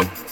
coin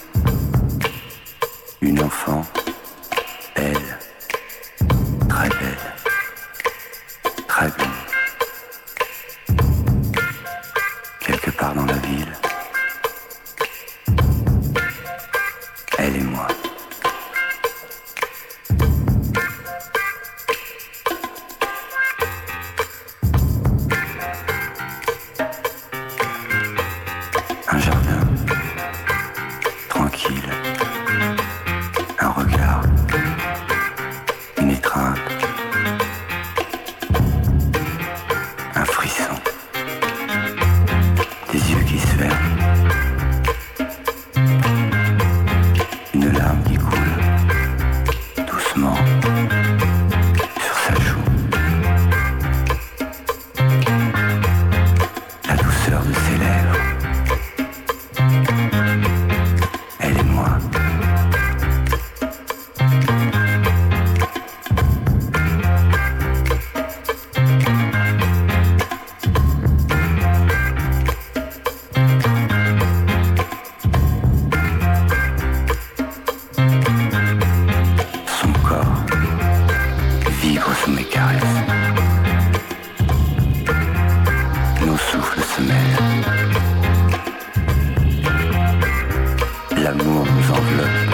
L'amour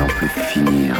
on peut finir.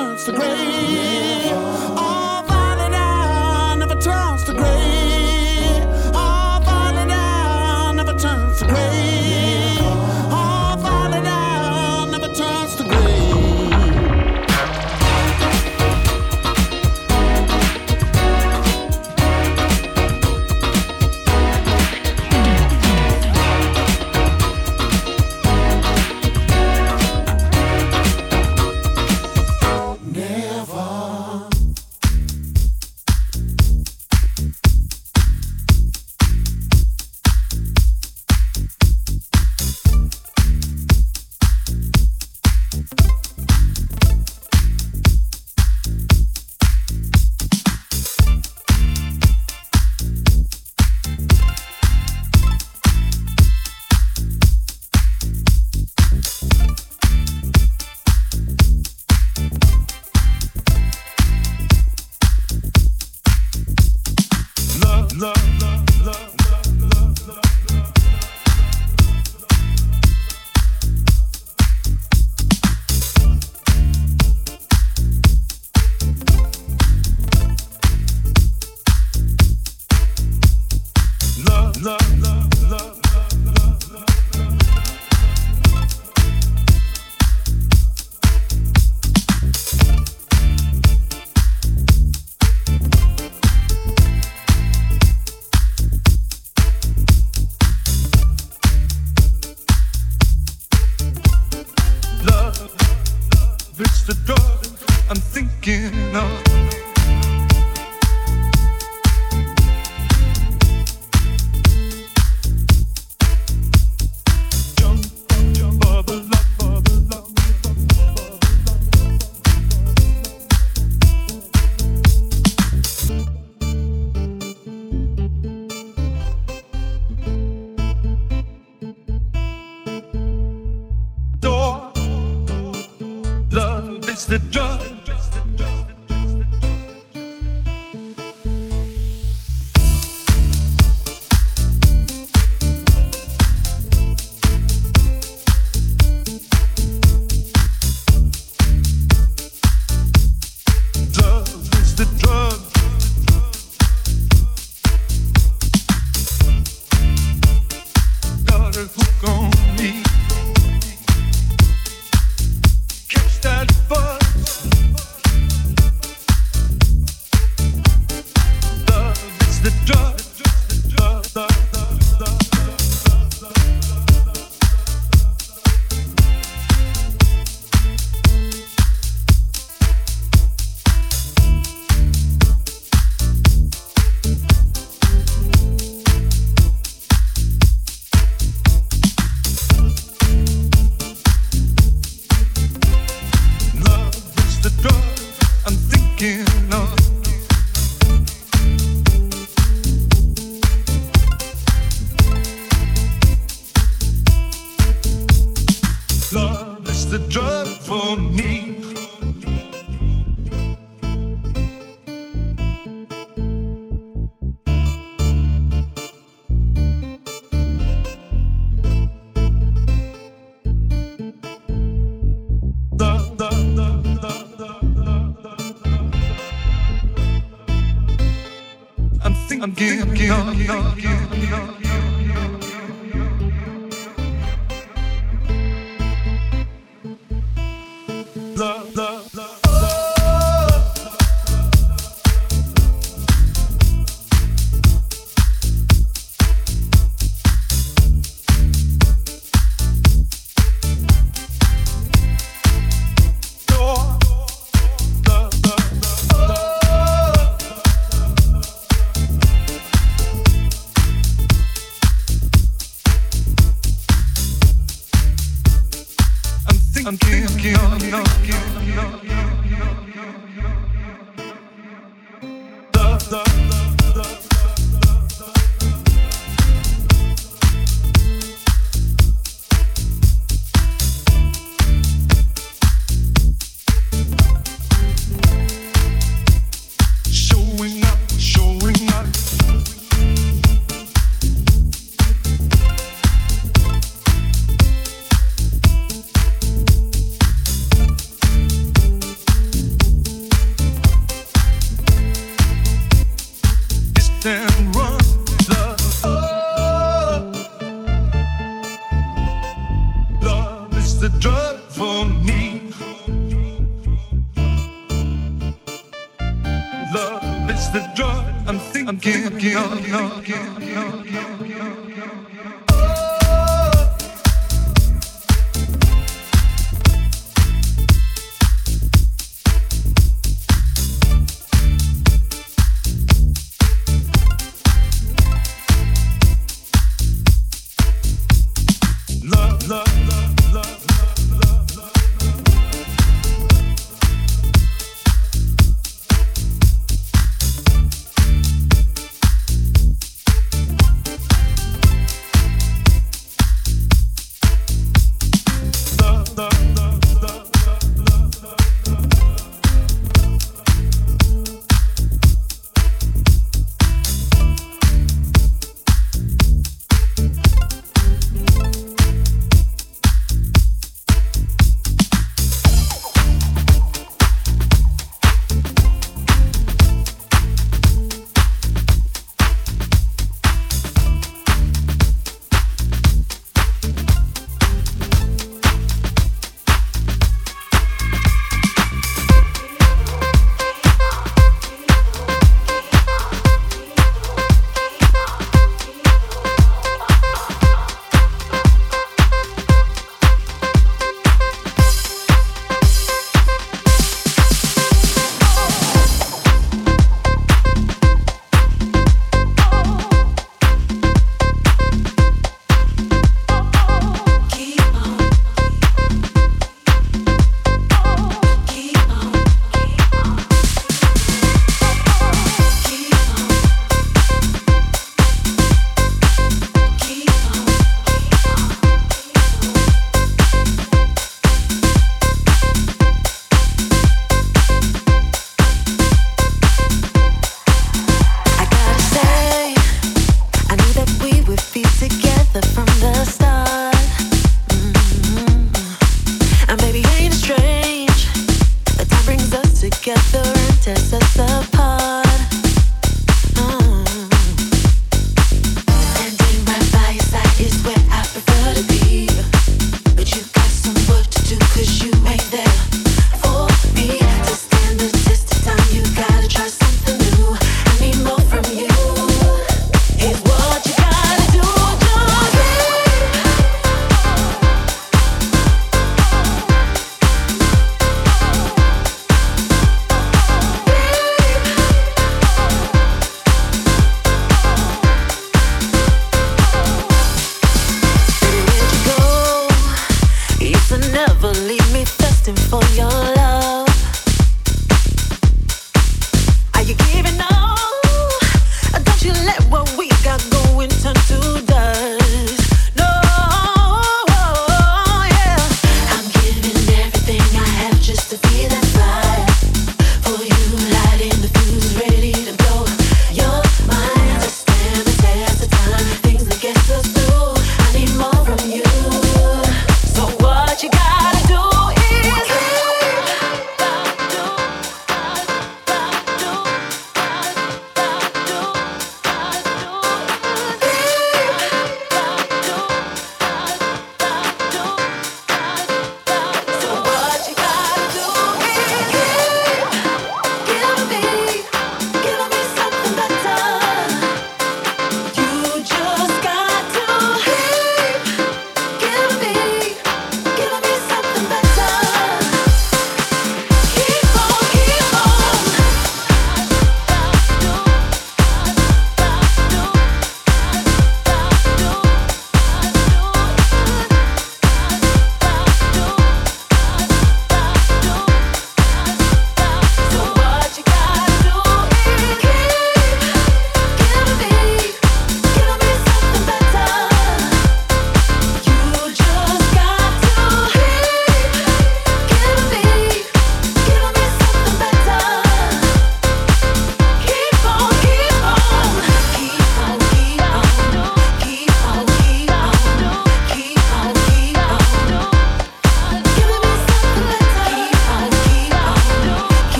Down the turns it's the drug I'm thinking of. a drug for me. was the drug for me. Love is the drug I'm thinking, I'm thinking, thinking, thinking, thinking.